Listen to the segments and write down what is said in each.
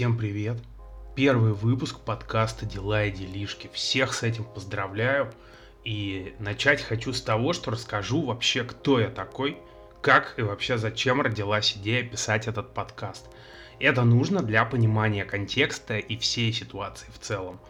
Всем привет! Первый выпуск подкаста «Дела и делишки». Всех с этим поздравляю. И начать хочу с того, что расскажу вообще, кто я такой, как и вообще зачем родилась идея писать этот подкаст. Это нужно для понимания контекста и всей ситуации в целом.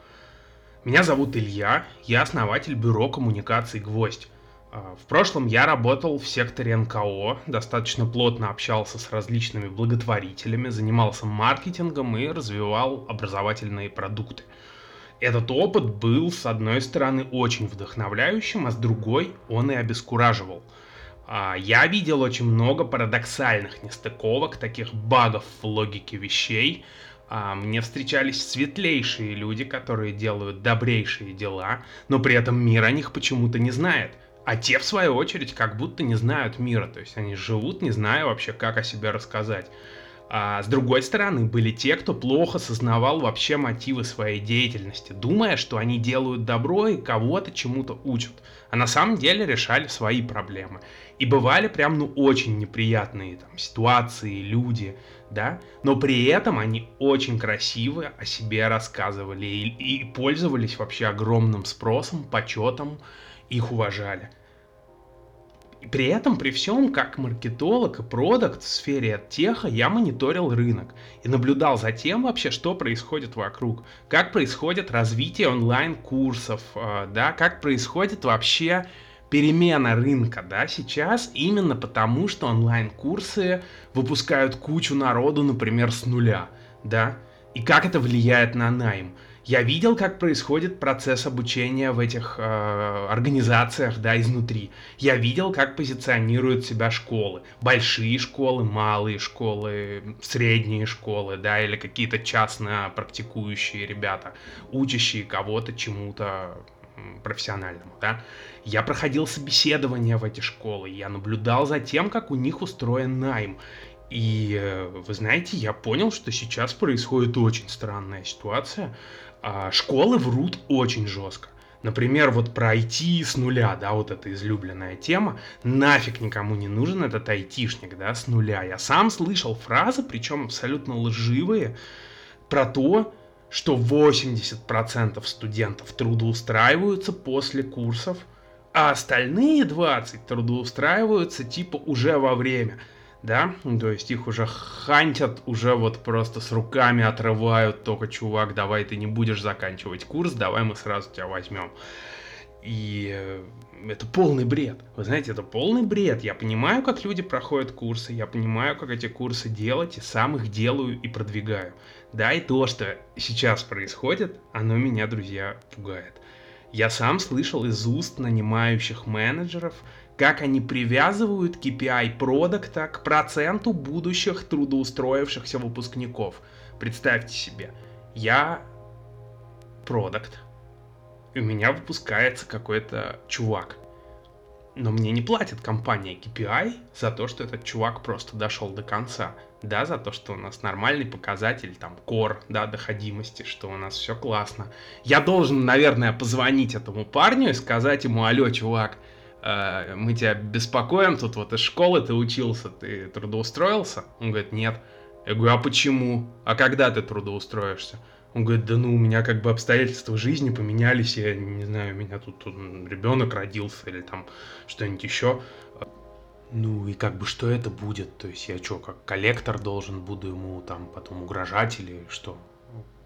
Меня зовут Илья, я основатель бюро коммуникаций «Гвоздь». А, в прошлом я работал в секторе НКО, достаточно плотно общался с различными благотворителями, занимался маркетингом и развивал образовательные продукты. Этот опыт был, с одной стороны, очень вдохновляющим, а с другой он и обескураживал. А, я видел очень много парадоксальных нестыковок, таких багов в логике вещей. А, мне встречались светлейшие люди, которые делают добрейшие дела, но при этом мир о них почему-то не знает – а те, в свою очередь, как будто не знают мира, то есть они живут, не зная вообще, как о себе рассказать. А с другой стороны, были те, кто плохо сознавал вообще мотивы своей деятельности, думая, что они делают добро и кого-то чему-то учат, а на самом деле решали свои проблемы. И бывали прям, ну, очень неприятные там ситуации, люди, да, но при этом они очень красиво о себе рассказывали и, и пользовались вообще огромным спросом, почетом, их уважали. При этом, при всем, как маркетолог и продукт в сфере теха, я мониторил рынок и наблюдал за тем вообще, что происходит вокруг, как происходит развитие онлайн-курсов, э, да, как происходит вообще перемена рынка, да, сейчас именно потому, что онлайн-курсы выпускают кучу народу, например, с нуля, да, и как это влияет на найм. Я видел, как происходит процесс обучения в этих э, организациях, да, изнутри. Я видел, как позиционируют себя школы. Большие школы, малые школы, средние школы, да, или какие-то частно практикующие ребята, учащие кого-то чему-то профессиональному, да. Я проходил собеседования в эти школы, я наблюдал за тем, как у них устроен найм. И э, вы знаете, я понял, что сейчас происходит очень странная ситуация. А, школы врут очень жестко. Например, вот про IT с нуля, да, вот эта излюбленная тема. Нафиг никому не нужен этот айтишник, да, с нуля. Я сам слышал фразы, причем абсолютно лживые, про то, что 80% студентов трудоустраиваются после курсов, а остальные 20 трудоустраиваются типа уже во время да, то есть их уже хантят, уже вот просто с руками отрывают, только, чувак, давай ты не будешь заканчивать курс, давай мы сразу тебя возьмем. И э, это полный бред. Вы знаете, это полный бред. Я понимаю, как люди проходят курсы, я понимаю, как эти курсы делать, и сам их делаю и продвигаю. Да, и то, что сейчас происходит, оно меня, друзья, пугает. Я сам слышал из уст нанимающих менеджеров, как они привязывают KPI продукта к проценту будущих трудоустроившихся выпускников. Представьте себе, я продукт, и у меня выпускается какой-то чувак. Но мне не платит компания KPI за то, что этот чувак просто дошел до конца. Да, за то, что у нас нормальный показатель, там, core, да, доходимости, что у нас все классно. Я должен, наверное, позвонить этому парню и сказать ему, алло, чувак, мы тебя беспокоим, тут вот из школы ты учился, ты трудоустроился? Он говорит, нет. Я говорю, а почему? А когда ты трудоустроишься? Он говорит, да ну, у меня как бы обстоятельства жизни поменялись, я не знаю, у меня тут, тут ребенок родился или там что-нибудь еще. Ну и как бы что это будет? То есть я что, как коллектор должен буду ему там потом угрожать или что?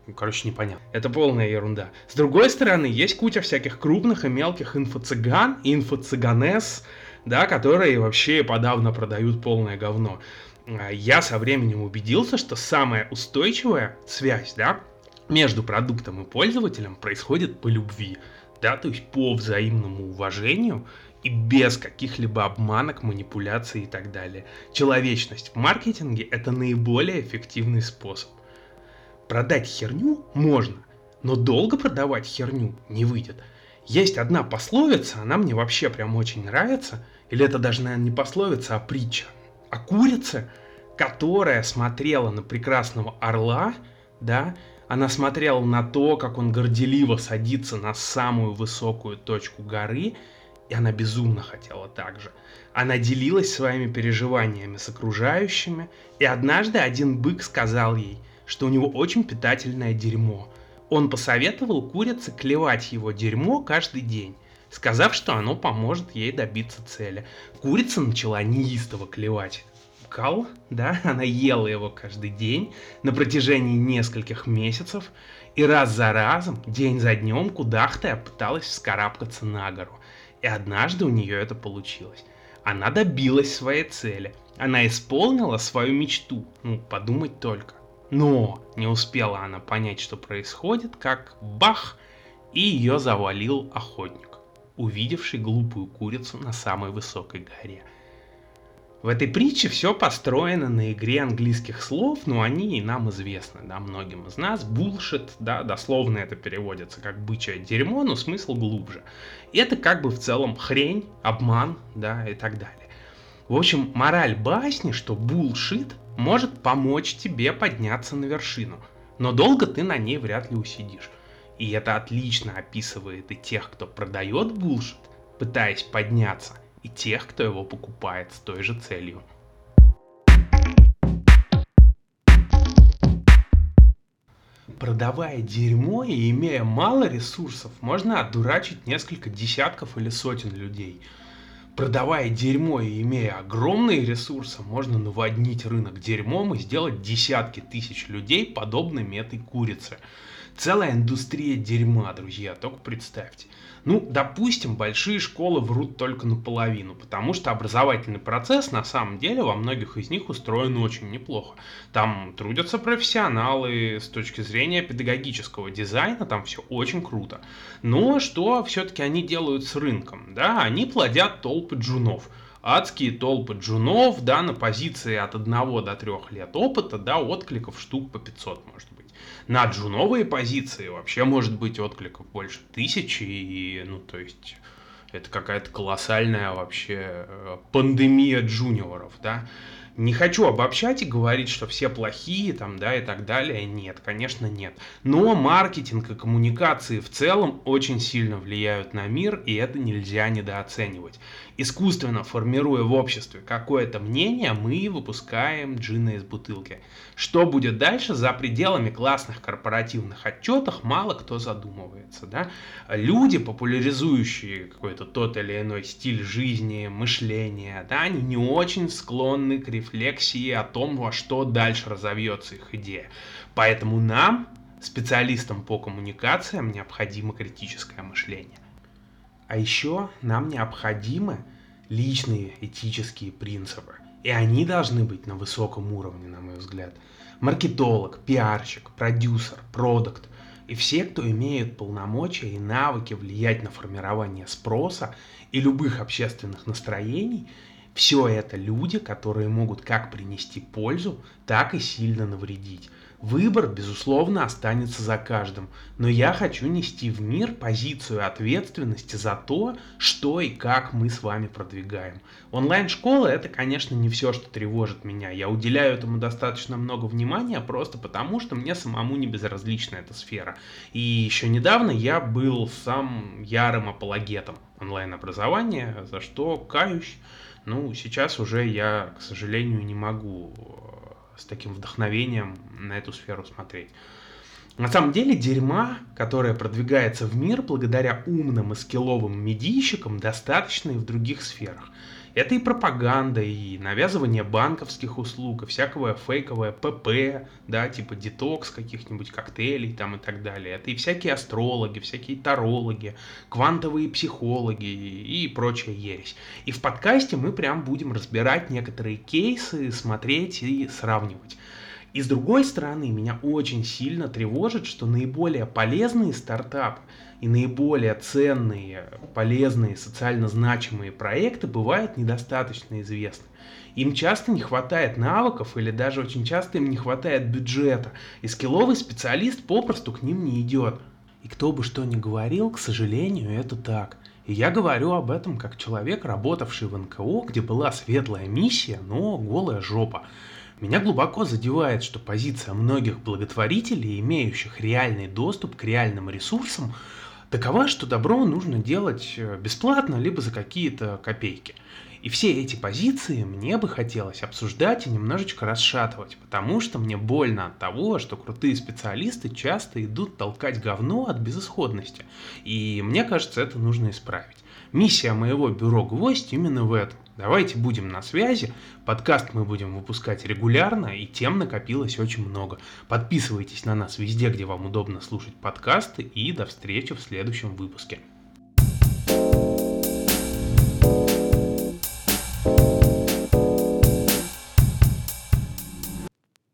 Ну, короче, непонятно. Это полная ерунда. С другой стороны, есть куча всяких крупных и мелких инфо-цыган, инфо-цыганес, да, которые вообще подавно продают полное говно. А я со временем убедился, что самая устойчивая связь, да, между продуктом и пользователем происходит по любви, да, то есть по взаимному уважению и без каких-либо обманок, манипуляций и так далее. Человечность в маркетинге – это наиболее эффективный способ. Продать херню можно, но долго продавать херню не выйдет. Есть одна пословица, она мне вообще прям очень нравится, или это даже, наверное, не пословица, а притча. О курице, которая смотрела на прекрасного орла, да, она смотрела на то, как он горделиво садится на самую высокую точку горы, и она безумно хотела так же. Она делилась своими переживаниями с окружающими, и однажды один бык сказал ей – что у него очень питательное дерьмо. Он посоветовал курице клевать его дерьмо каждый день, сказав, что оно поможет ей добиться цели. Курица начала неистово клевать кал, да, она ела его каждый день на протяжении нескольких месяцев, и раз за разом, день за днем, кудахтая пыталась вскарабкаться на гору. И однажды у нее это получилось. Она добилась своей цели. Она исполнила свою мечту. Ну, подумать только. Но не успела она понять, что происходит, как бах, и ее завалил охотник, увидевший глупую курицу на самой высокой горе. В этой притче все построено на игре английских слов, но они и нам известны, да, многим из нас. Bullshit, да, дословно это переводится как бычье дерьмо, но смысл глубже. И это как бы в целом хрень, обман, да, и так далее. В общем, мораль басни, что bullshit может помочь тебе подняться на вершину, но долго ты на ней вряд ли усидишь. И это отлично описывает и тех, кто продает bullshit, пытаясь подняться, и тех, кто его покупает с той же целью. Продавая дерьмо и имея мало ресурсов, можно одурачить несколько десятков или сотен людей. Продавая дерьмо и имея огромные ресурсы, можно наводнить рынок дерьмом и сделать десятки тысяч людей подобными этой курице. Целая индустрия дерьма, друзья, только представьте. Ну, допустим, большие школы врут только наполовину, потому что образовательный процесс на самом деле во многих из них устроен очень неплохо. Там трудятся профессионалы с точки зрения педагогического дизайна, там все очень круто. Но что все-таки они делают с рынком? Да, они плодят толпы джунов адские толпы джунов, да, на позиции от 1 до 3 лет опыта, да, откликов штук по 500, может. На джуновые позиции вообще может быть откликов больше тысячи, и, ну, то есть, это какая-то колоссальная вообще э, пандемия джуниоров, да. Не хочу обобщать и говорить, что все плохие там, да, и так далее. Нет, конечно, нет. Но маркетинг и коммуникации в целом очень сильно влияют на мир, и это нельзя недооценивать. Искусственно формируя в обществе какое-то мнение, мы выпускаем джина из бутылки. Что будет дальше за пределами классных корпоративных отчетов, мало кто задумывается. Да? Люди, популяризующие какой-то тот или иной стиль жизни, мышления, да, они не очень склонны к рефлексии о том, во что дальше разовьется их идея. Поэтому нам, специалистам по коммуникациям, необходимо критическое мышление. А еще нам необходимы личные этические принципы. И они должны быть на высоком уровне, на мой взгляд. Маркетолог, пиарщик, продюсер, продукт и все, кто имеют полномочия и навыки влиять на формирование спроса и любых общественных настроений, все это люди, которые могут как принести пользу, так и сильно навредить. Выбор, безусловно, останется за каждым, но я хочу нести в мир позицию ответственности за то, что и как мы с вами продвигаем. Онлайн-школа это, конечно, не все, что тревожит меня. Я уделяю этому достаточно много внимания, просто потому что мне самому не безразлична эта сфера. И еще недавно я был сам ярым апологетом онлайн-образования, за что каюсь. Ну, сейчас уже я, к сожалению, не могу с таким вдохновением на эту сферу смотреть. На самом деле дерьма, которое продвигается в мир благодаря умным и скилловым медийщикам, достаточно и в других сферах. Это и пропаганда, и навязывание банковских услуг, и всякого фейковое ПП, да, типа детокс каких-нибудь коктейлей там и так далее. Это и всякие астрологи, всякие тарологи, квантовые психологи и прочая ересь. И в подкасте мы прям будем разбирать некоторые кейсы, смотреть и сравнивать. И с другой стороны, меня очень сильно тревожит, что наиболее полезные стартапы и наиболее ценные, полезные, социально значимые проекты бывают недостаточно известны. Им часто не хватает навыков или даже очень часто им не хватает бюджета, и скилловый специалист попросту к ним не идет. И кто бы что ни говорил, к сожалению, это так. И я говорю об этом как человек, работавший в НКО, где была светлая миссия, но голая жопа. Меня глубоко задевает, что позиция многих благотворителей, имеющих реальный доступ к реальным ресурсам, такова, что добро нужно делать э, бесплатно, либо за какие-то копейки. И все эти позиции мне бы хотелось обсуждать и немножечко расшатывать, потому что мне больно от того, что крутые специалисты часто идут толкать говно от безысходности. И мне кажется, это нужно исправить. Миссия моего бюро «Гвоздь» именно в этом. Давайте будем на связи. Подкаст мы будем выпускать регулярно, и тем накопилось очень много. Подписывайтесь на нас везде, где вам удобно слушать подкасты, и до встречи в следующем выпуске.